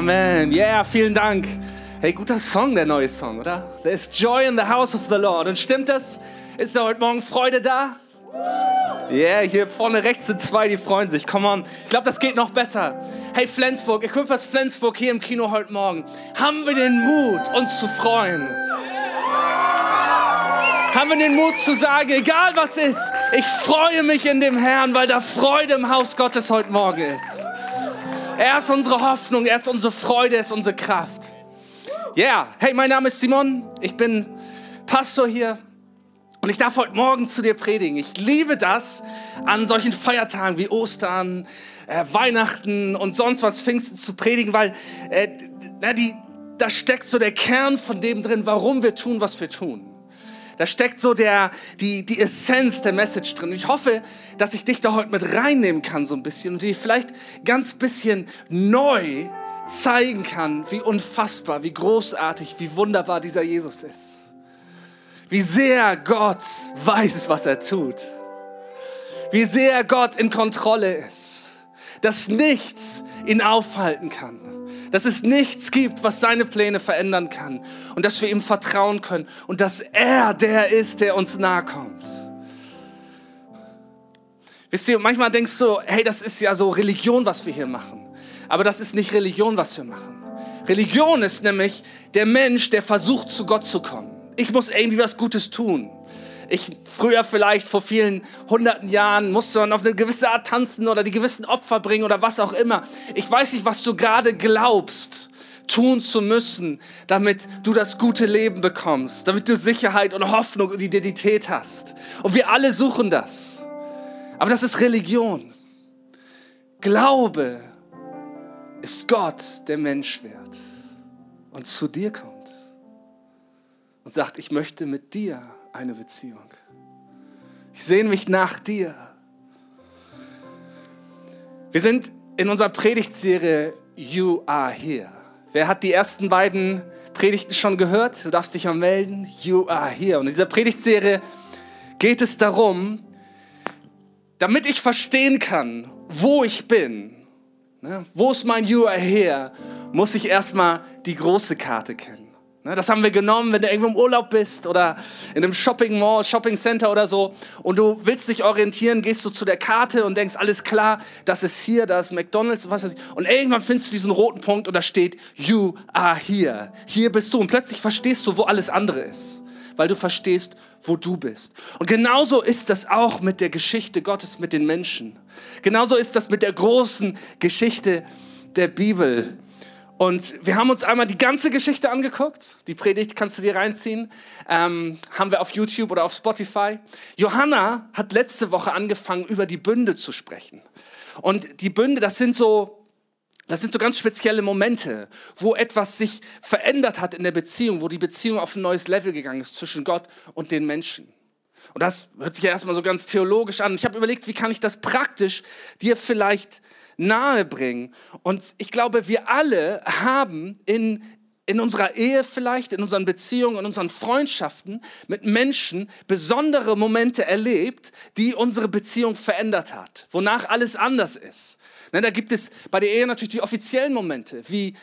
Amen. Yeah, vielen Dank. Hey, guter Song, der neue Song, oder? There is joy in the house of the Lord. Und stimmt das? Ist da heute Morgen Freude da? Yeah, hier vorne rechts sind zwei, die freuen sich. Come on. Ich glaube, das geht noch besser. Hey, Flensburg, Equippers Flensburg hier im Kino heute Morgen. Haben wir den Mut, uns zu freuen? Haben wir den Mut zu sagen, egal was ist, ich freue mich in dem Herrn, weil da Freude im Haus Gottes heute Morgen ist. Er ist unsere Hoffnung, er ist unsere Freude, er ist unsere Kraft. Ja, yeah. hey, mein Name ist Simon, ich bin Pastor hier und ich darf heute Morgen zu dir predigen. Ich liebe das an solchen Feiertagen wie Ostern, äh, Weihnachten und sonst was Pfingsten zu predigen, weil äh, na, die, da steckt so der Kern von dem drin, warum wir tun, was wir tun. Da steckt so der, die, die Essenz der Message drin. ich hoffe, dass ich dich da heute mit reinnehmen kann so ein bisschen und dir vielleicht ganz bisschen neu zeigen kann, wie unfassbar, wie großartig, wie wunderbar dieser Jesus ist. Wie sehr Gott weiß, was er tut. Wie sehr Gott in Kontrolle ist. Dass nichts ihn aufhalten kann dass es nichts gibt, was seine Pläne verändern kann und dass wir ihm vertrauen können und dass er der ist, der uns nahe kommt. Wisst ihr, manchmal denkst du, hey, das ist ja so Religion, was wir hier machen. Aber das ist nicht Religion, was wir machen. Religion ist nämlich der Mensch, der versucht, zu Gott zu kommen. Ich muss irgendwie was Gutes tun ich früher vielleicht vor vielen hunderten Jahren musste man auf eine gewisse Art tanzen oder die gewissen Opfer bringen oder was auch immer. Ich weiß nicht, was du gerade glaubst tun zu müssen, damit du das gute Leben bekommst, damit du Sicherheit und Hoffnung und Identität hast. Und wir alle suchen das. Aber das ist Religion. Glaube ist Gott, der Mensch wird und zu dir kommt und sagt, ich möchte mit dir eine Beziehung. Ich sehne mich nach dir. Wir sind in unserer Predigtserie You Are Here. Wer hat die ersten beiden Predigten schon gehört? Du darfst dich mal melden. You Are Here. Und in dieser Predigtserie geht es darum, damit ich verstehen kann, wo ich bin, ne, wo ist mein You Are Here, muss ich erstmal die große Karte kennen. Ne, das haben wir genommen, wenn du irgendwo im Urlaub bist oder in einem Shopping Mall, Shopping Center oder so und du willst dich orientieren, gehst du zu der Karte und denkst, alles klar, das ist hier, das ist McDonalds, was weiß ich. Und irgendwann findest du diesen roten Punkt und da steht, you are here. Hier bist du. Und plötzlich verstehst du, wo alles andere ist, weil du verstehst, wo du bist. Und genauso ist das auch mit der Geschichte Gottes mit den Menschen. Genauso ist das mit der großen Geschichte der Bibel. Und wir haben uns einmal die ganze Geschichte angeguckt. Die Predigt kannst du dir reinziehen. Ähm, haben wir auf YouTube oder auf Spotify. Johanna hat letzte Woche angefangen, über die Bünde zu sprechen. Und die Bünde, das sind so, das sind so ganz spezielle Momente, wo etwas sich verändert hat in der Beziehung, wo die Beziehung auf ein neues Level gegangen ist zwischen Gott und den Menschen. Und das hört sich ja erstmal so ganz theologisch an. Ich habe überlegt, wie kann ich das praktisch dir vielleicht nahebringen. Und ich glaube, wir alle haben in, in unserer Ehe vielleicht, in unseren Beziehungen, in unseren Freundschaften mit Menschen besondere Momente erlebt, die unsere Beziehung verändert hat, wonach alles anders ist. Ne, da gibt es bei der Ehe natürlich die offiziellen Momente, wie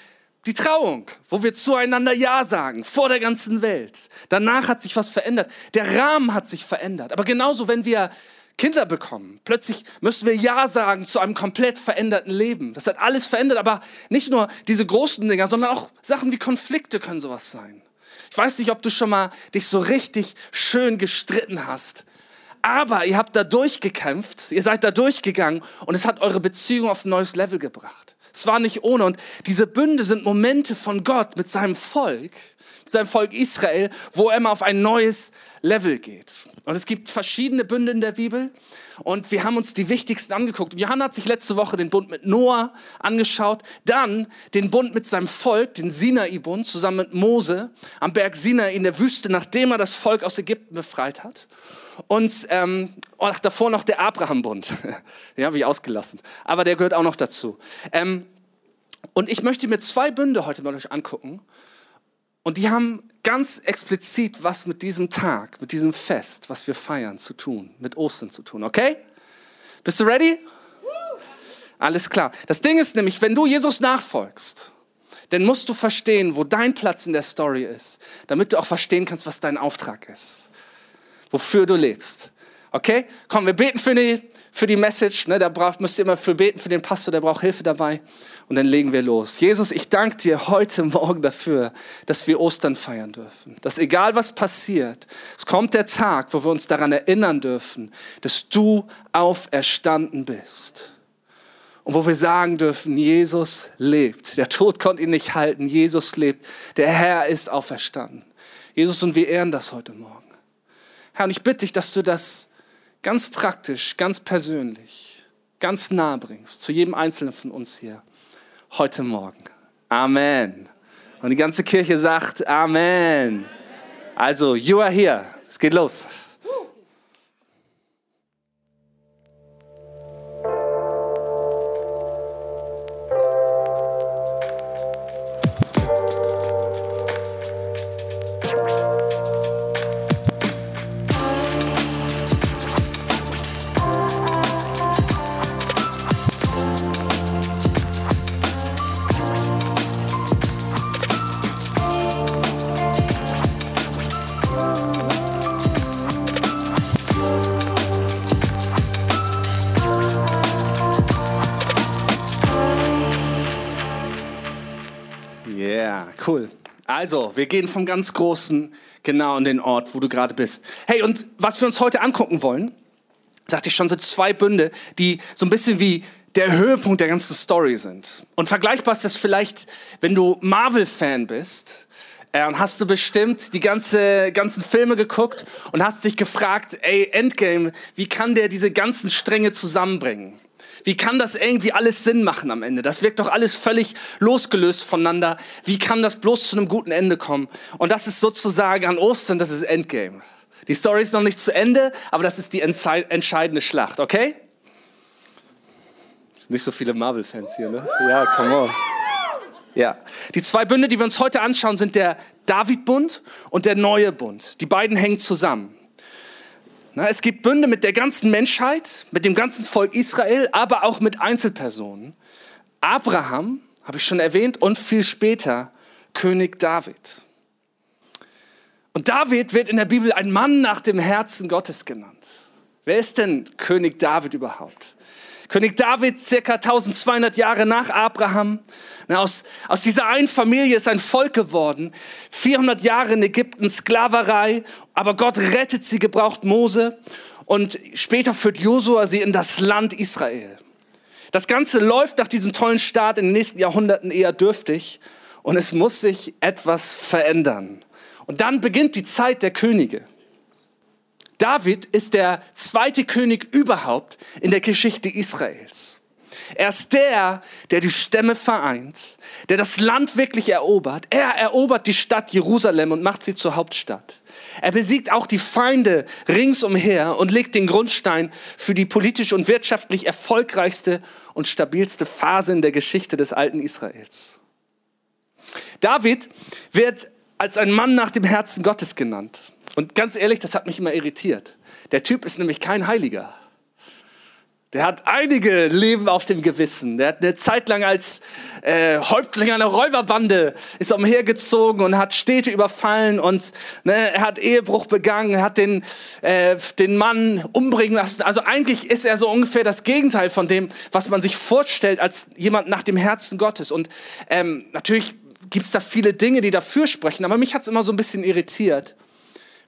die Trauung, wo wir zueinander Ja sagen, vor der ganzen Welt. Danach hat sich was verändert. Der Rahmen hat sich verändert. Aber genauso, wenn wir Kinder bekommen. Plötzlich müssen wir Ja sagen zu einem komplett veränderten Leben. Das hat alles verändert, aber nicht nur diese großen Dinger, sondern auch Sachen wie Konflikte können sowas sein. Ich weiß nicht, ob du schon mal dich so richtig schön gestritten hast. Aber ihr habt da durchgekämpft, ihr seid da durchgegangen und es hat eure Beziehung auf ein neues Level gebracht. Es war nicht ohne. Und diese Bünde sind Momente von Gott mit seinem Volk, seinem Volk Israel, wo er mal auf ein neues Level geht. Und es gibt verschiedene Bünde in der Bibel und wir haben uns die wichtigsten angeguckt. Johanna hat sich letzte Woche den Bund mit Noah angeschaut, dann den Bund mit seinem Volk, den Sinai-Bund, zusammen mit Mose am Berg Sinai in der Wüste, nachdem er das Volk aus Ägypten befreit hat. Und ähm, ach, davor noch der Abraham-Bund. den habe ich ausgelassen. Aber der gehört auch noch dazu. Ähm, und ich möchte mir zwei Bünde heute mal euch angucken. Und die haben ganz explizit was mit diesem Tag, mit diesem Fest, was wir feiern, zu tun, mit Ostern zu tun, okay? Bist du ready? Alles klar. Das Ding ist nämlich, wenn du Jesus nachfolgst, Denn musst du verstehen, wo dein Platz in der Story ist, damit du auch verstehen kannst, was dein Auftrag ist. Wofür du lebst. Okay? Komm, wir beten für die, für die Message. Ne? Da braucht, müsst ihr immer für beten für den Pastor, der braucht Hilfe dabei. Und dann legen wir los. Jesus, ich danke dir heute Morgen dafür, dass wir Ostern feiern dürfen. Dass egal was passiert, es kommt der Tag, wo wir uns daran erinnern dürfen, dass du auferstanden bist. Und wo wir sagen dürfen, Jesus lebt. Der Tod konnte ihn nicht halten. Jesus lebt. Der Herr ist auferstanden. Jesus, und wir ehren das heute Morgen. Herr, und ich bitte dich, dass du das ganz praktisch, ganz persönlich, ganz nah bringst zu jedem Einzelnen von uns hier heute Morgen. Amen. Und die ganze Kirche sagt Amen. Also, you are here. Es geht los. Also, wir gehen vom ganz Großen genau an den Ort, wo du gerade bist. Hey, und was wir uns heute angucken wollen, sagte ich schon, sind zwei Bünde, die so ein bisschen wie der Höhepunkt der ganzen Story sind. Und vergleichbar ist das vielleicht, wenn du Marvel-Fan bist, äh, hast du bestimmt die ganze, ganzen Filme geguckt und hast dich gefragt, ey, Endgame, wie kann der diese ganzen Stränge zusammenbringen? Wie kann das irgendwie alles Sinn machen am Ende? Das wirkt doch alles völlig losgelöst voneinander. Wie kann das bloß zu einem guten Ende kommen? Und das ist sozusagen an Ostern, das ist Endgame. Die Story ist noch nicht zu Ende, aber das ist die entscheidende Schlacht, okay? Nicht so viele Marvel-Fans hier, ne? Ja, come on. Ja. Die zwei Bünde, die wir uns heute anschauen, sind der David-Bund und der neue Bund. Die beiden hängen zusammen. Es gibt Bünde mit der ganzen Menschheit, mit dem ganzen Volk Israel, aber auch mit Einzelpersonen. Abraham, habe ich schon erwähnt, und viel später König David. Und David wird in der Bibel ein Mann nach dem Herzen Gottes genannt. Wer ist denn König David überhaupt? König David, circa 1200 Jahre nach Abraham. Aus, aus dieser einen Familie ist ein Volk geworden. 400 Jahre in Ägypten Sklaverei, aber Gott rettet sie, gebraucht Mose. Und später führt Josua sie in das Land Israel. Das Ganze läuft nach diesem tollen Start in den nächsten Jahrhunderten eher dürftig. Und es muss sich etwas verändern. Und dann beginnt die Zeit der Könige. David ist der zweite König überhaupt in der Geschichte Israels. Er ist der, der die Stämme vereint, der das Land wirklich erobert. Er erobert die Stadt Jerusalem und macht sie zur Hauptstadt. Er besiegt auch die Feinde ringsumher und legt den Grundstein für die politisch und wirtschaftlich erfolgreichste und stabilste Phase in der Geschichte des alten Israels. David wird als ein Mann nach dem Herzen Gottes genannt. Und ganz ehrlich, das hat mich immer irritiert. Der Typ ist nämlich kein Heiliger. Der hat einige Leben auf dem Gewissen. Der hat eine Zeit lang als äh, Häuptling einer Räuberbande ist umhergezogen und hat Städte überfallen und ne, er hat Ehebruch begangen, hat den, äh, den Mann umbringen lassen. Also eigentlich ist er so ungefähr das Gegenteil von dem, was man sich vorstellt als jemand nach dem Herzen Gottes. Und ähm, natürlich gibt es da viele Dinge, die dafür sprechen, aber mich hat es immer so ein bisschen irritiert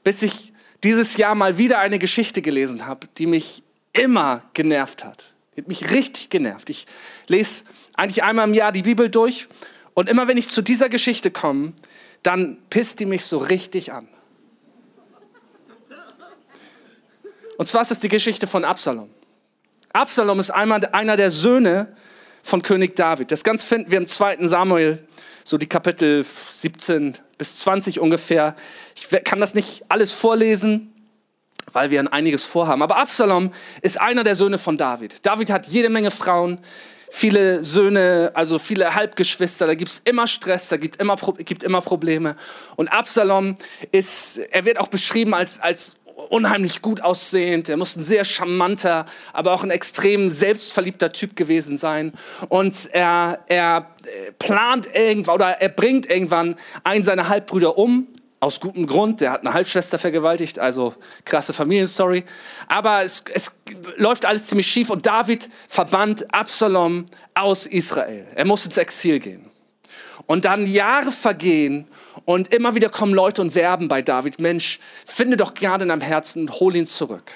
bis ich dieses Jahr mal wieder eine Geschichte gelesen habe, die mich immer genervt hat. Die hat mich richtig genervt. Ich lese eigentlich einmal im Jahr die Bibel durch und immer wenn ich zu dieser Geschichte komme, dann pisst die mich so richtig an. Und zwar ist es die Geschichte von Absalom. Absalom ist einmal einer der Söhne von König David. Das Ganze finden wir im 2. Samuel, so die Kapitel 17 bis 20 ungefähr. Ich kann das nicht alles vorlesen, weil wir ein einiges vorhaben. Aber Absalom ist einer der Söhne von David. David hat jede Menge Frauen, viele Söhne, also viele Halbgeschwister. Da gibt es immer Stress, da gibt immer, gibt immer Probleme. Und Absalom ist, er wird auch beschrieben als, als unheimlich gut aussehend. Er muss ein sehr charmanter, aber auch ein extrem selbstverliebter Typ gewesen sein. Und er, er plant irgendwann oder er bringt irgendwann einen seiner Halbbrüder um. Aus gutem Grund, der hat eine Halbschwester vergewaltigt, also krasse Familienstory. Aber es, es läuft alles ziemlich schief und David verbannt Absalom aus Israel. Er muss ins Exil gehen. Und dann Jahre vergehen und immer wieder kommen Leute und werben bei David, Mensch, finde doch Gnade in deinem Herzen und hol ihn zurück.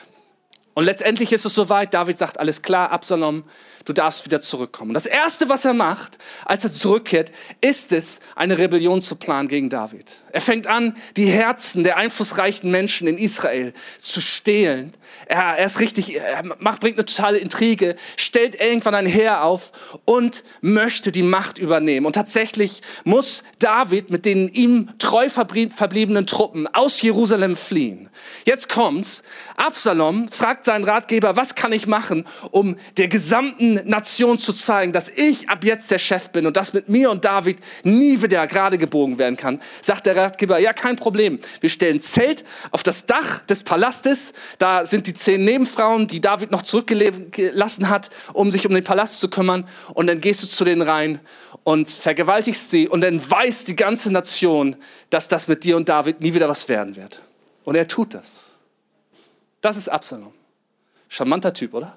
Und letztendlich ist es soweit, David sagt, alles klar, Absalom, du darfst wieder zurückkommen. Das Erste, was er macht, als er zurückkehrt, ist es, eine Rebellion zu planen gegen David. Er fängt an, die Herzen der einflussreichen Menschen in Israel zu stehlen. Er, er ist richtig, er macht, bringt eine totale Intrige, stellt irgendwann ein Heer auf und möchte die Macht übernehmen. Und tatsächlich muss David mit den ihm treu verbliebenen Truppen aus Jerusalem fliehen. Jetzt kommt's. Absalom fragt seinen Ratgeber, was kann ich machen, um der gesamten Nation zu zeigen, dass ich ab jetzt der Chef bin und dass mit mir und David nie wieder gerade gebogen werden kann, sagt der Ratgeber, ja, kein Problem. Wir stellen Zelt auf das Dach des Palastes. Da sind die zehn Nebenfrauen, die David noch zurückgelassen hat, um sich um den Palast zu kümmern. Und dann gehst du zu denen rein und vergewaltigst sie. Und dann weiß die ganze Nation, dass das mit dir und David nie wieder was werden wird. Und er tut das. Das ist Absalom. Charmanter Typ, oder?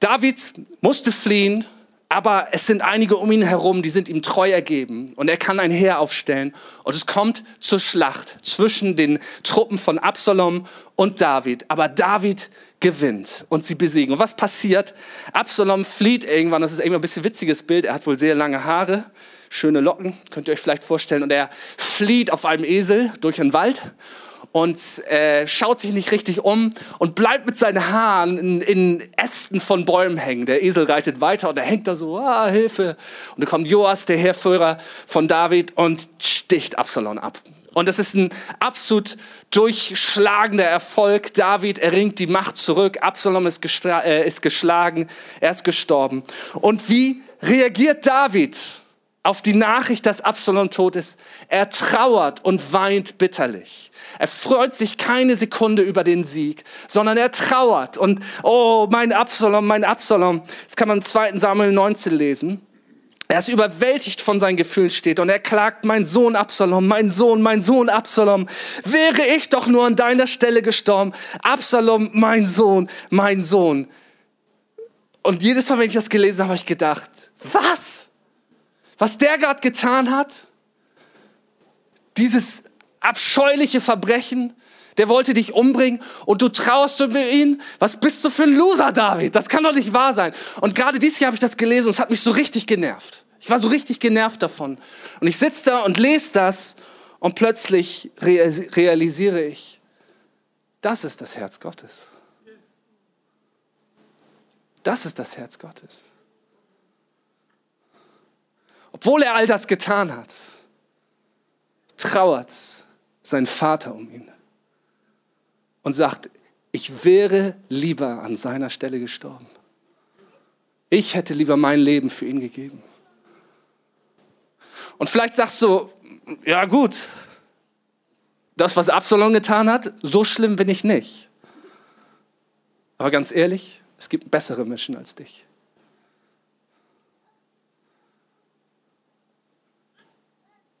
David musste fliehen, aber es sind einige um ihn herum, die sind ihm treu ergeben und er kann ein Heer aufstellen und es kommt zur Schlacht zwischen den Truppen von Absalom und David. Aber David gewinnt und sie besiegen. Und was passiert? Absalom flieht irgendwann, das ist irgendwie ein bisschen witziges Bild, er hat wohl sehr lange Haare, schöne Locken, könnt ihr euch vielleicht vorstellen, und er flieht auf einem Esel durch den Wald und äh, schaut sich nicht richtig um und bleibt mit seinen Haaren in, in, Ästen von Bäumen hängen. Der Esel reitet weiter und er hängt da so, ah, Hilfe. Und dann kommt Joas, der Heerführer von David, und sticht Absalom ab. Und das ist ein absolut durchschlagender Erfolg. David erringt die Macht zurück. Absalom ist, äh, ist geschlagen. Er ist gestorben. Und wie reagiert David auf die Nachricht, dass Absalom tot ist? Er trauert und weint bitterlich. Er freut sich keine Sekunde über den Sieg, sondern er trauert und, oh, mein Absalom, mein Absalom. Das kann man im 2. Samuel 19 lesen. Er ist überwältigt von seinen Gefühlen steht und er klagt, mein Sohn Absalom, mein Sohn, mein Sohn Absalom, wäre ich doch nur an deiner Stelle gestorben. Absalom, mein Sohn, mein Sohn. Und jedes Mal, wenn ich das gelesen habe, habe ich gedacht, was? Was der gerade getan hat? Dieses abscheuliche Verbrechen. Der wollte dich umbringen und du trauerst über ihn. Was bist du für ein Loser, David? Das kann doch nicht wahr sein. Und gerade dieses Jahr habe ich das gelesen und es hat mich so richtig genervt. Ich war so richtig genervt davon. Und ich sitze da und lese das und plötzlich realisiere ich, das ist das Herz Gottes. Das ist das Herz Gottes. Obwohl er all das getan hat, trauert sein Vater um ihn und sagt, ich wäre lieber an seiner Stelle gestorben. Ich hätte lieber mein Leben für ihn gegeben. Und vielleicht sagst du, ja gut, das, was Absalom getan hat, so schlimm bin ich nicht. Aber ganz ehrlich, es gibt bessere Menschen als dich.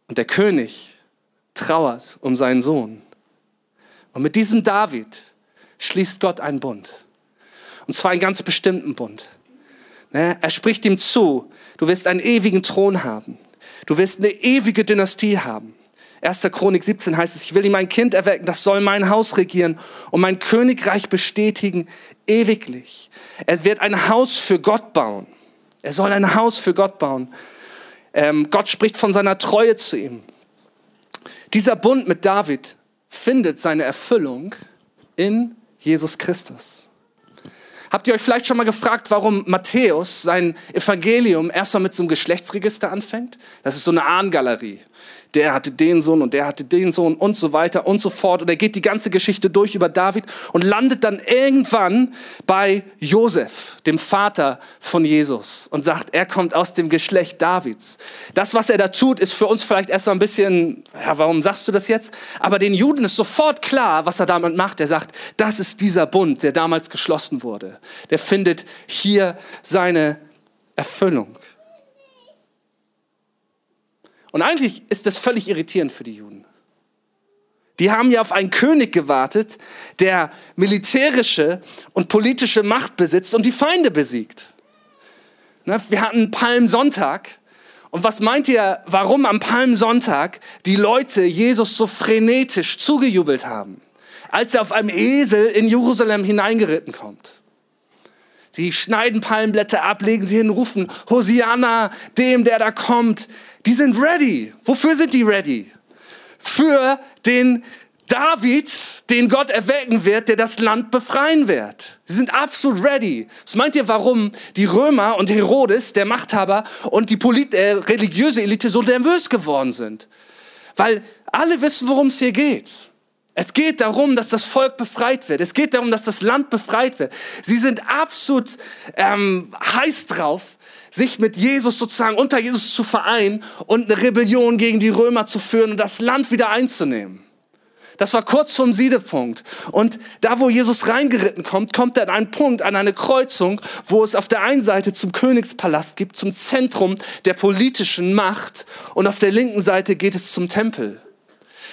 Und der König trauert um seinen Sohn. Und mit diesem David schließt Gott einen Bund. Und zwar einen ganz bestimmten Bund. Ne? Er spricht ihm zu, du wirst einen ewigen Thron haben. Du wirst eine ewige Dynastie haben. 1. Chronik 17 heißt es, ich will ihm ein Kind erwecken, das soll mein Haus regieren und mein Königreich bestätigen ewiglich. Er wird ein Haus für Gott bauen. Er soll ein Haus für Gott bauen. Ähm, Gott spricht von seiner Treue zu ihm. Dieser Bund mit David findet seine Erfüllung in Jesus Christus. Habt ihr euch vielleicht schon mal gefragt, warum Matthäus sein Evangelium erstmal mit so einem Geschlechtsregister anfängt? Das ist so eine Ahnengalerie. Der hatte den Sohn und der hatte den Sohn und so weiter und so fort. Und er geht die ganze Geschichte durch über David und landet dann irgendwann bei Josef, dem Vater von Jesus, und sagt, er kommt aus dem Geschlecht Davids. Das, was er da tut, ist für uns vielleicht erstmal ein bisschen, ja, warum sagst du das jetzt? Aber den Juden ist sofort klar, was er damit macht. Er sagt, das ist dieser Bund, der damals geschlossen wurde. Der findet hier seine Erfüllung. Und eigentlich ist das völlig irritierend für die Juden. Die haben ja auf einen König gewartet, der militärische und politische Macht besitzt und die Feinde besiegt. Ne, wir hatten Palmsonntag. Und was meint ihr, warum am Palmsonntag die Leute Jesus so frenetisch zugejubelt haben, als er auf einem Esel in Jerusalem hineingeritten kommt? Sie schneiden Palmblätter ab, legen sie hin, rufen Hosianna dem, der da kommt. Die sind ready. Wofür sind die ready? Für den David, den Gott erwecken wird, der das Land befreien wird. Sie sind absolut ready. Was meint ihr, warum die Römer und Herodes, der Machthaber und die Polit äh, religiöse Elite so nervös geworden sind? Weil alle wissen, worum es hier geht. Es geht darum, dass das Volk befreit wird. Es geht darum, dass das Land befreit wird. Sie sind absolut ähm, heiß drauf, sich mit Jesus sozusagen unter Jesus zu vereinen und eine Rebellion gegen die Römer zu führen und das Land wieder einzunehmen. Das war kurz vorm Siedepunkt. Und da, wo Jesus reingeritten kommt, kommt er an einen Punkt, an eine Kreuzung, wo es auf der einen Seite zum Königspalast gibt, zum Zentrum der politischen Macht und auf der linken Seite geht es zum Tempel.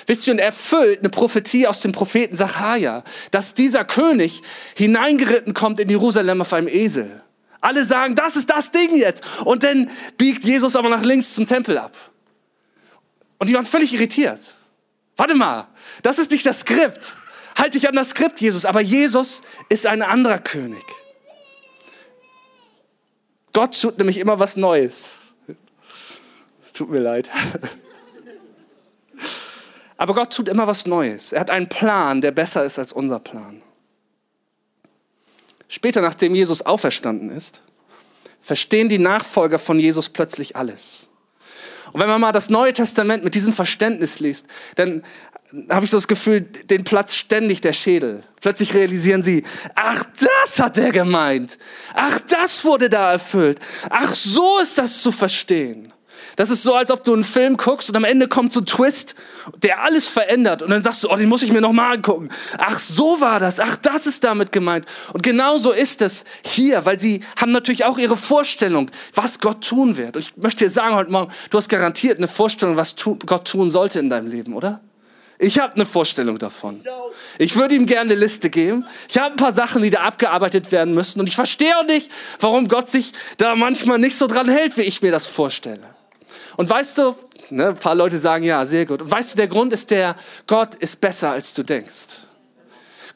Wisst ihr, und erfüllt eine Prophetie aus dem Propheten Sacharja, dass dieser König hineingeritten kommt in Jerusalem auf einem Esel. Alle sagen, das ist das Ding jetzt. Und dann biegt Jesus aber nach links zum Tempel ab. Und die waren völlig irritiert. Warte mal, das ist nicht das Skript. Halt dich an das Skript, Jesus. Aber Jesus ist ein anderer König. Gott tut nämlich immer was Neues. Es tut mir leid. Aber Gott tut immer was Neues. Er hat einen Plan, der besser ist als unser Plan. Später, nachdem Jesus auferstanden ist, verstehen die Nachfolger von Jesus plötzlich alles. Und wenn man mal das Neue Testament mit diesem Verständnis liest, dann habe ich so das Gefühl, den Platz ständig der Schädel. Plötzlich realisieren sie, ach, das hat er gemeint. Ach, das wurde da erfüllt. Ach, so ist das zu verstehen. Das ist so, als ob du einen Film guckst und am Ende kommt so ein Twist, der alles verändert. Und dann sagst du, oh, den muss ich mir noch mal angucken. Ach, so war das. Ach, das ist damit gemeint. Und genau so ist es hier, weil sie haben natürlich auch ihre Vorstellung, was Gott tun wird. Und ich möchte dir sagen heute Morgen, du hast garantiert eine Vorstellung, was Gott tun sollte in deinem Leben, oder? Ich habe eine Vorstellung davon. Ich würde ihm gerne eine Liste geben. Ich habe ein paar Sachen, die da abgearbeitet werden müssen. Und ich verstehe auch nicht, warum Gott sich da manchmal nicht so dran hält, wie ich mir das vorstelle. Und weißt du, ne, ein paar Leute sagen ja, sehr gut. Und weißt du, der Grund ist der, Gott ist besser, als du denkst.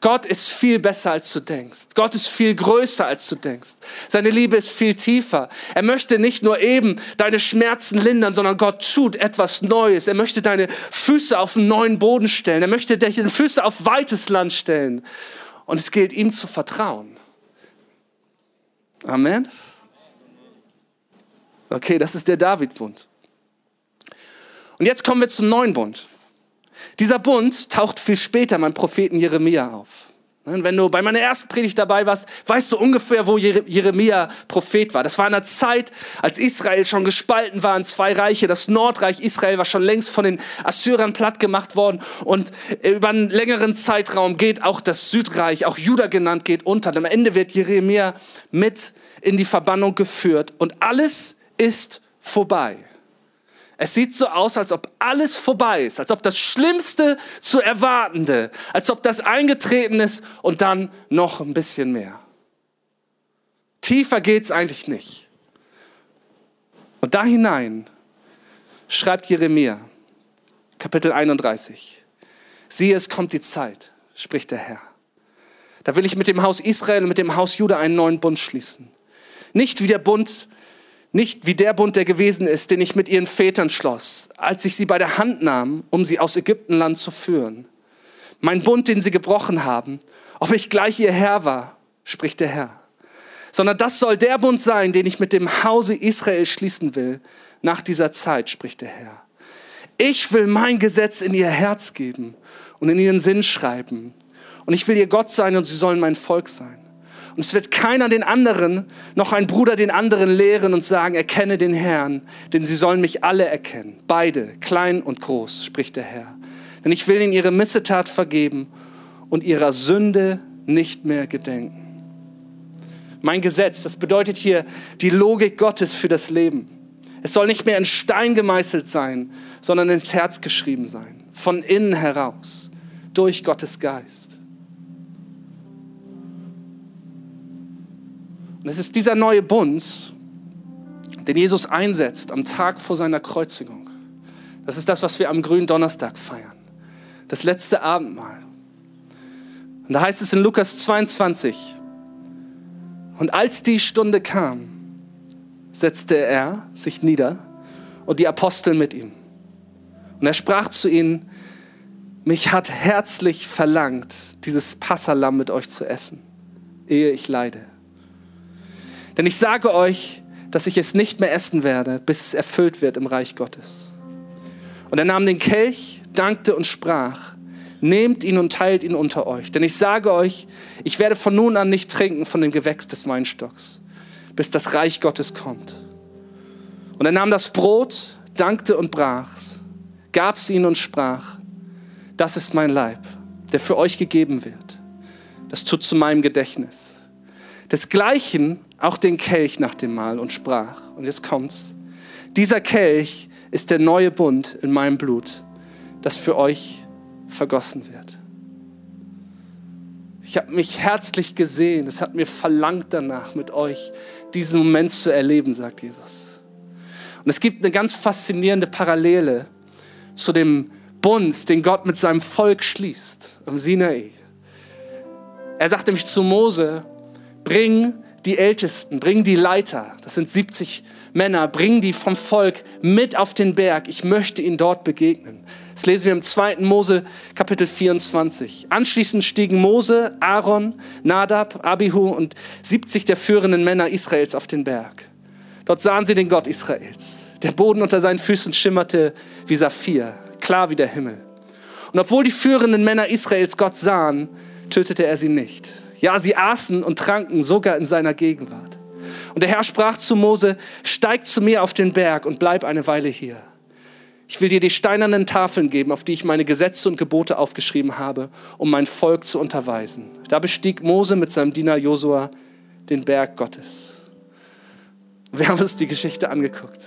Gott ist viel besser, als du denkst. Gott ist viel größer, als du denkst. Seine Liebe ist viel tiefer. Er möchte nicht nur eben deine Schmerzen lindern, sondern Gott tut etwas Neues. Er möchte deine Füße auf einen neuen Boden stellen. Er möchte deine Füße auf weites Land stellen. Und es gilt ihm zu vertrauen. Amen. Okay, das ist der David-Bund. Und jetzt kommen wir zum neuen Bund. Dieser Bund taucht viel später beim Propheten Jeremia auf. Und wenn du bei meiner ersten Predigt dabei warst, weißt du ungefähr, wo Jeremia Prophet war. Das war in einer Zeit, als Israel schon gespalten war in zwei Reiche. Das Nordreich Israel war schon längst von den Assyrern platt gemacht worden. Und über einen längeren Zeitraum geht auch das Südreich, auch Juda genannt, geht unter. Und am Ende wird Jeremia mit in die Verbannung geführt. Und alles ist vorbei. Es sieht so aus, als ob alles vorbei ist, als ob das Schlimmste zu erwartende, als ob das eingetreten ist und dann noch ein bisschen mehr. Tiefer geht es eigentlich nicht. Und da hinein schreibt Jeremia, Kapitel 31. Siehe, es kommt die Zeit, spricht der Herr. Da will ich mit dem Haus Israel und mit dem Haus Juda einen neuen Bund schließen. Nicht wie der Bund, nicht wie der Bund, der gewesen ist, den ich mit ihren Vätern schloss, als ich sie bei der Hand nahm, um sie aus Ägyptenland zu führen. Mein Bund, den sie gebrochen haben, ob ich gleich ihr Herr war, spricht der Herr. Sondern das soll der Bund sein, den ich mit dem Hause Israel schließen will, nach dieser Zeit, spricht der Herr. Ich will mein Gesetz in ihr Herz geben und in ihren Sinn schreiben. Und ich will ihr Gott sein und sie sollen mein Volk sein. Und es wird keiner den anderen, noch ein Bruder den anderen lehren und sagen, erkenne den Herrn, denn sie sollen mich alle erkennen. Beide, klein und groß, spricht der Herr. Denn ich will ihnen ihre Missetat vergeben und ihrer Sünde nicht mehr gedenken. Mein Gesetz, das bedeutet hier die Logik Gottes für das Leben. Es soll nicht mehr in Stein gemeißelt sein, sondern ins Herz geschrieben sein, von innen heraus, durch Gottes Geist. Und es ist dieser neue Bund, den Jesus einsetzt am Tag vor seiner Kreuzigung. Das ist das, was wir am grünen Donnerstag feiern. Das letzte Abendmahl. Und da heißt es in Lukas 22, und als die Stunde kam, setzte er sich nieder und die Apostel mit ihm. Und er sprach zu ihnen, mich hat herzlich verlangt, dieses Passalam mit euch zu essen, ehe ich leide. Denn ich sage euch, dass ich es nicht mehr essen werde, bis es erfüllt wird im Reich Gottes. Und er nahm den Kelch, dankte und sprach, nehmt ihn und teilt ihn unter euch. Denn ich sage euch, ich werde von nun an nicht trinken von dem Gewächs des Weinstocks, bis das Reich Gottes kommt. Und er nahm das Brot, dankte und brach's, gab's ihnen und sprach, das ist mein Leib, der für euch gegeben wird. Das tut zu meinem Gedächtnis. Desgleichen auch den Kelch nach dem Mahl und sprach, und jetzt kommt's, dieser Kelch ist der neue Bund in meinem Blut, das für euch vergossen wird. Ich habe mich herzlich gesehen, es hat mir verlangt danach, mit euch diesen Moment zu erleben, sagt Jesus. Und es gibt eine ganz faszinierende Parallele zu dem Bund, den Gott mit seinem Volk schließt, am Sinai. Er sagt nämlich zu Mose, bring die Ältesten, bring die Leiter, das sind 70 Männer, bring die vom Volk mit auf den Berg. Ich möchte ihnen dort begegnen. Das lesen wir im 2. Mose Kapitel 24. Anschließend stiegen Mose, Aaron, Nadab, Abihu und 70 der führenden Männer Israels auf den Berg. Dort sahen sie den Gott Israels. Der Boden unter seinen Füßen schimmerte wie Saphir, klar wie der Himmel. Und obwohl die führenden Männer Israels Gott sahen, tötete er sie nicht. Ja, sie aßen und tranken sogar in seiner Gegenwart. Und der Herr sprach zu Mose, steig zu mir auf den Berg und bleib eine Weile hier. Ich will dir die steinernen Tafeln geben, auf die ich meine Gesetze und Gebote aufgeschrieben habe, um mein Volk zu unterweisen. Da bestieg Mose mit seinem Diener Josua den Berg Gottes. Wir haben uns die Geschichte angeguckt.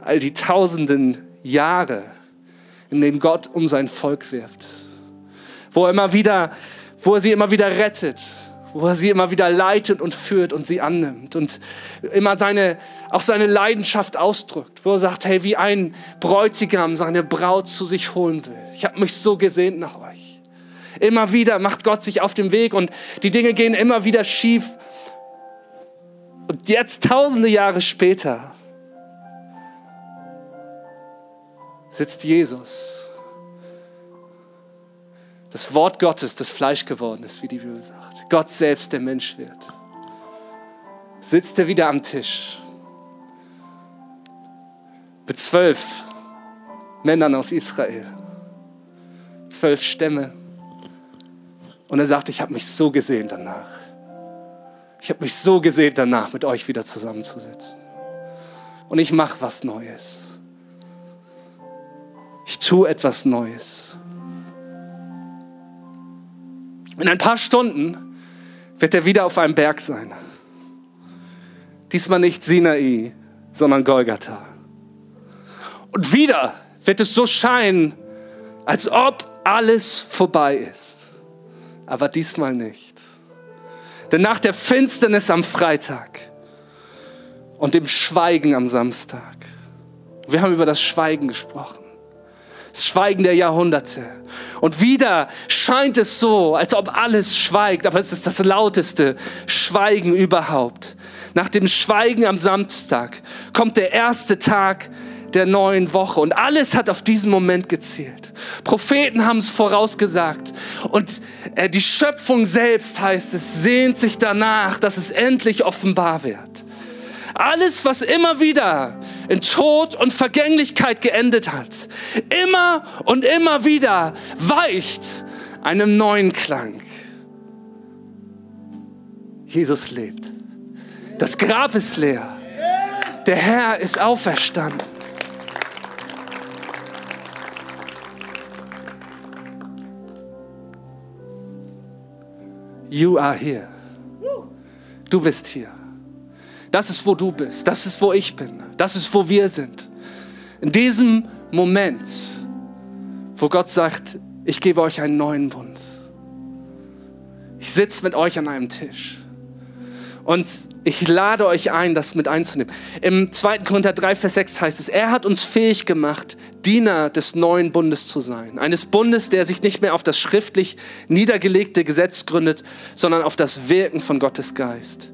All die tausenden Jahre, in denen Gott um sein Volk wirft. Wo er immer wieder wo er sie immer wieder rettet, wo er sie immer wieder leitet und führt und sie annimmt und immer seine, auch seine Leidenschaft ausdrückt, wo er sagt, hey, wie ein Bräutigam seine Braut zu sich holen will. Ich habe mich so gesehnt nach euch. Immer wieder macht Gott sich auf den Weg und die Dinge gehen immer wieder schief. Und jetzt, tausende Jahre später, sitzt Jesus das Wort Gottes, das Fleisch geworden ist, wie die Bibel sagt. Gott selbst, der Mensch wird. Sitzt er wieder am Tisch. Mit zwölf Männern aus Israel. Zwölf Stämme. Und er sagt, ich habe mich so gesehen danach. Ich habe mich so gesehen danach, mit euch wieder zusammenzusetzen. Und ich mache was Neues. Ich tue etwas Neues. In ein paar Stunden wird er wieder auf einem Berg sein. Diesmal nicht Sinai, sondern Golgatha. Und wieder wird es so scheinen, als ob alles vorbei ist. Aber diesmal nicht. Denn nach der Finsternis am Freitag und dem Schweigen am Samstag, wir haben über das Schweigen gesprochen, Schweigen der Jahrhunderte. Und wieder scheint es so, als ob alles schweigt, aber es ist das lauteste Schweigen überhaupt. Nach dem Schweigen am Samstag kommt der erste Tag der neuen Woche und alles hat auf diesen Moment gezielt. Propheten haben es vorausgesagt und äh, die Schöpfung selbst heißt es, sehnt sich danach, dass es endlich offenbar wird. Alles, was immer wieder in Tod und Vergänglichkeit geendet hat, immer und immer wieder weicht einem neuen Klang. Jesus lebt. Das Grab ist leer. Der Herr ist auferstanden. You are here. Du bist hier. Das ist, wo du bist. Das ist, wo ich bin. Das ist, wo wir sind. In diesem Moment, wo Gott sagt, ich gebe euch einen neuen Bund. Ich sitze mit euch an einem Tisch. Und ich lade euch ein, das mit einzunehmen. Im 2. Korinther 3, Vers 6 heißt es, er hat uns fähig gemacht, Diener des neuen Bundes zu sein. Eines Bundes, der sich nicht mehr auf das schriftlich niedergelegte Gesetz gründet, sondern auf das Wirken von Gottes Geist.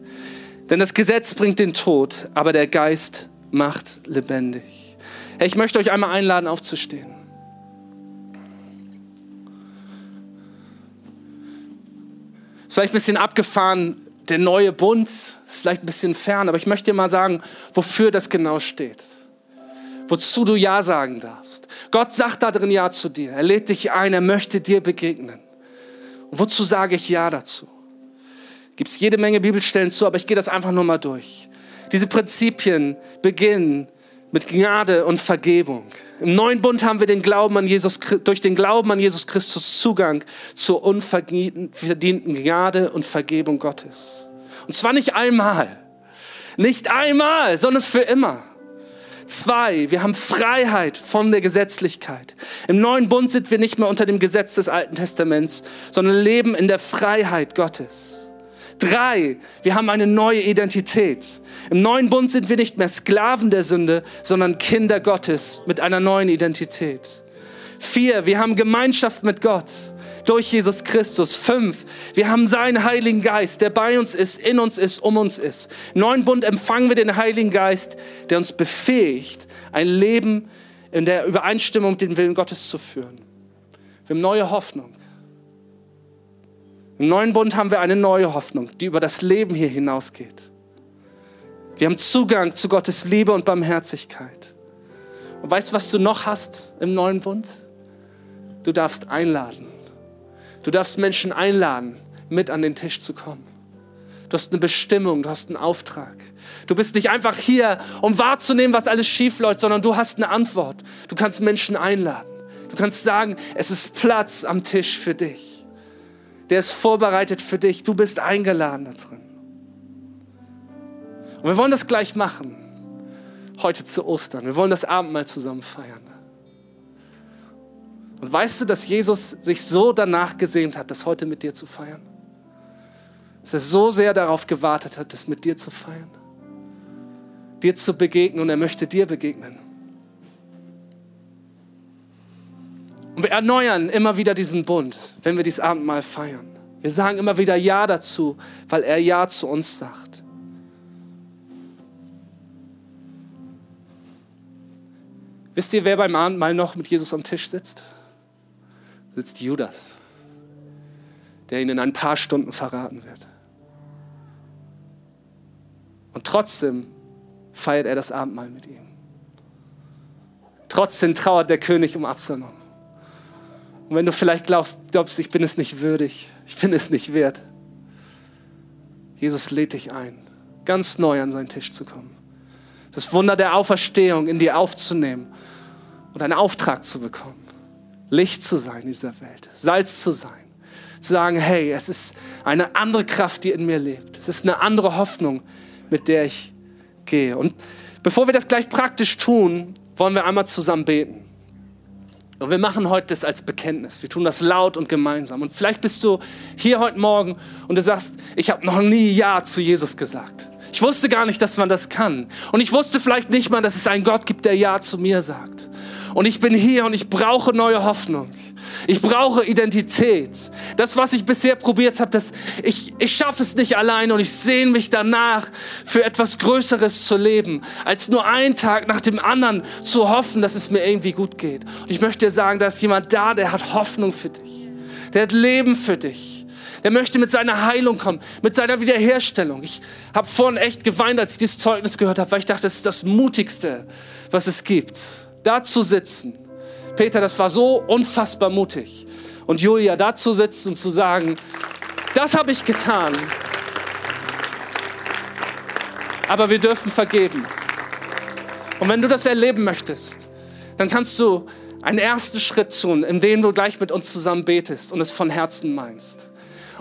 Denn das Gesetz bringt den Tod, aber der Geist macht lebendig. Hey, ich möchte euch einmal einladen, aufzustehen. Ist vielleicht ein bisschen abgefahren, der neue Bund ist vielleicht ein bisschen fern, aber ich möchte dir mal sagen, wofür das genau steht. Wozu du Ja sagen darfst. Gott sagt da drin Ja zu dir. Er lädt dich ein, er möchte dir begegnen. Und wozu sage ich Ja dazu? Gibt es jede Menge Bibelstellen zu, aber ich gehe das einfach nur mal durch. Diese Prinzipien beginnen mit Gnade und Vergebung. Im neuen Bund haben wir den Glauben an Jesus, durch den Glauben an Jesus Christus Zugang zur unverdienten Gnade und Vergebung Gottes. Und zwar nicht einmal, nicht einmal, sondern für immer. Zwei, wir haben Freiheit von der Gesetzlichkeit. Im neuen Bund sind wir nicht mehr unter dem Gesetz des Alten Testaments, sondern leben in der Freiheit Gottes. Drei, wir haben eine neue Identität. Im neuen Bund sind wir nicht mehr Sklaven der Sünde, sondern Kinder Gottes mit einer neuen Identität. Vier, wir haben Gemeinschaft mit Gott durch Jesus Christus. Fünf, wir haben seinen Heiligen Geist, der bei uns ist, in uns ist, um uns ist. Im neuen Bund empfangen wir den Heiligen Geist, der uns befähigt, ein Leben in der Übereinstimmung dem Willen Gottes zu führen. Wir haben neue Hoffnung. Im neuen Bund haben wir eine neue Hoffnung, die über das Leben hier hinausgeht. Wir haben Zugang zu Gottes Liebe und Barmherzigkeit. Und weißt du, was du noch hast im neuen Bund? Du darfst einladen. Du darfst Menschen einladen, mit an den Tisch zu kommen. Du hast eine Bestimmung, du hast einen Auftrag. Du bist nicht einfach hier, um wahrzunehmen, was alles schief läuft, sondern du hast eine Antwort. Du kannst Menschen einladen. Du kannst sagen, es ist Platz am Tisch für dich. Der ist vorbereitet für dich. Du bist eingeladen da drin. Und wir wollen das gleich machen. Heute zu Ostern. Wir wollen das Abendmahl zusammen feiern. Und weißt du, dass Jesus sich so danach gesehnt hat, das heute mit dir zu feiern? Dass er so sehr darauf gewartet hat, das mit dir zu feiern? Dir zu begegnen und er möchte dir begegnen. Und wir erneuern immer wieder diesen Bund, wenn wir dieses Abendmahl feiern. Wir sagen immer wieder Ja dazu, weil er Ja zu uns sagt. Wisst ihr, wer beim Abendmahl noch mit Jesus am Tisch sitzt? Sitzt Judas, der ihn in ein paar Stunden verraten wird. Und trotzdem feiert er das Abendmahl mit ihm. Trotzdem trauert der König um Absalom. Und wenn du vielleicht glaubst, glaubst, ich bin es nicht würdig, ich bin es nicht wert, Jesus lädt dich ein, ganz neu an seinen Tisch zu kommen. Das Wunder der Auferstehung in dir aufzunehmen und einen Auftrag zu bekommen. Licht zu sein in dieser Welt, Salz zu sein. Zu sagen, hey, es ist eine andere Kraft, die in mir lebt. Es ist eine andere Hoffnung, mit der ich gehe. Und bevor wir das gleich praktisch tun, wollen wir einmal zusammen beten. Und wir machen heute das als Bekenntnis. Wir tun das laut und gemeinsam. Und vielleicht bist du hier heute Morgen und du sagst, ich habe noch nie Ja zu Jesus gesagt. Ich wusste gar nicht, dass man das kann. Und ich wusste vielleicht nicht mal, dass es einen Gott gibt, der Ja zu mir sagt. Und ich bin hier und ich brauche neue Hoffnung. Ich brauche Identität. Das, was ich bisher probiert habe, das, ich, ich schaffe es nicht allein und ich sehne mich danach, für etwas Größeres zu leben, als nur einen Tag nach dem anderen zu hoffen, dass es mir irgendwie gut geht. Und ich möchte dir sagen, da ist jemand da, der hat Hoffnung für dich. Der hat Leben für dich Er möchte mit seiner Heilung kommen, mit seiner Wiederherstellung. Ich habe vorhin echt geweint, als ich dieses Zeugnis gehört habe, weil ich dachte, das ist das Mutigste, was es gibt. Da zu sitzen. Peter, das war so unfassbar mutig. Und Julia, da zu sitzen und zu sagen, das habe ich getan. Aber wir dürfen vergeben. Und wenn du das erleben möchtest, dann kannst du einen ersten Schritt tun, indem du gleich mit uns zusammen betest und es von Herzen meinst.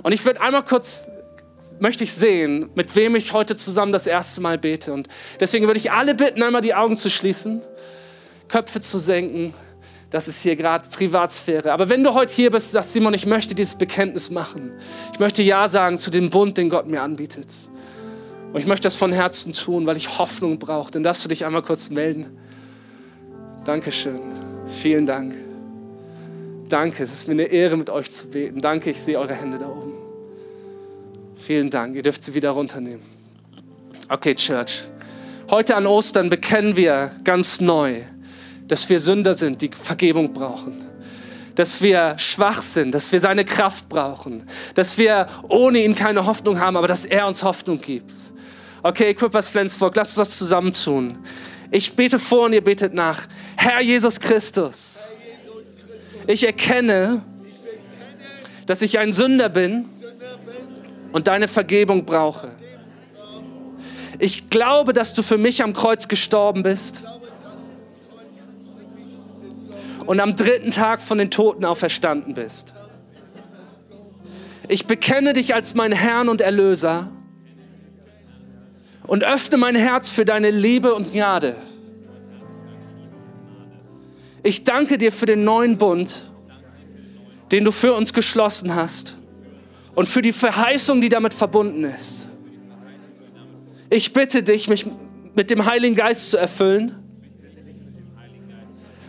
Und ich würde einmal kurz, möchte ich sehen, mit wem ich heute zusammen das erste Mal bete. Und deswegen würde ich alle bitten, einmal die Augen zu schließen, Köpfe zu senken. Das ist hier gerade Privatsphäre. Aber wenn du heute hier bist, sagst Simon, ich möchte dieses Bekenntnis machen. Ich möchte Ja sagen zu dem Bund, den Gott mir anbietet. Und ich möchte das von Herzen tun, weil ich Hoffnung brauche. Dann darfst du dich einmal kurz melden. Dankeschön. Vielen Dank. Danke, es ist mir eine Ehre, mit euch zu beten. Danke, ich sehe eure Hände da oben. Vielen Dank. Ihr dürft sie wieder runternehmen. Okay, Church. Heute an Ostern bekennen wir ganz neu, dass wir Sünder sind, die Vergebung brauchen. Dass wir schwach sind, dass wir seine Kraft brauchen. Dass wir ohne ihn keine Hoffnung haben, aber dass er uns Hoffnung gibt. Okay, Equippers Flensburg, lasst uns das zusammentun. Ich bete vor und ihr betet nach. Herr Jesus Christus, ich erkenne, dass ich ein Sünder bin und deine Vergebung brauche. Ich glaube, dass du für mich am Kreuz gestorben bist und am dritten Tag von den Toten auferstanden bist. Ich bekenne dich als mein Herrn und Erlöser und öffne mein Herz für deine Liebe und Gnade. Ich danke dir für den neuen Bund, den du für uns geschlossen hast und für die Verheißung, die damit verbunden ist. Ich bitte dich, mich mit dem Heiligen Geist zu erfüllen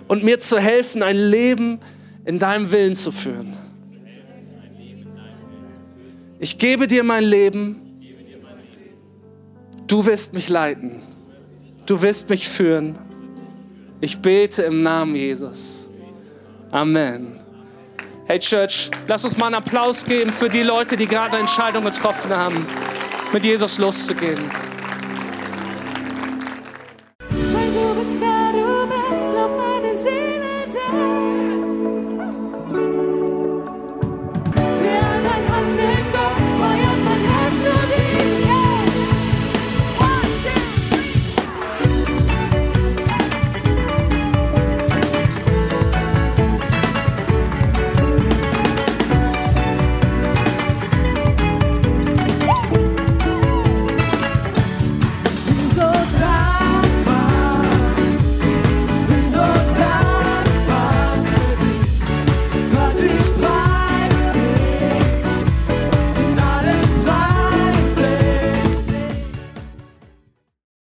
und mir zu helfen, ein Leben in deinem Willen zu führen. Ich gebe dir mein Leben. Du wirst mich leiten. Du wirst mich führen. Ich bete im Namen Jesus. Amen. Hey Church, lass uns mal einen Applaus geben für die Leute, die gerade eine Entscheidung getroffen haben, mit Jesus loszugehen.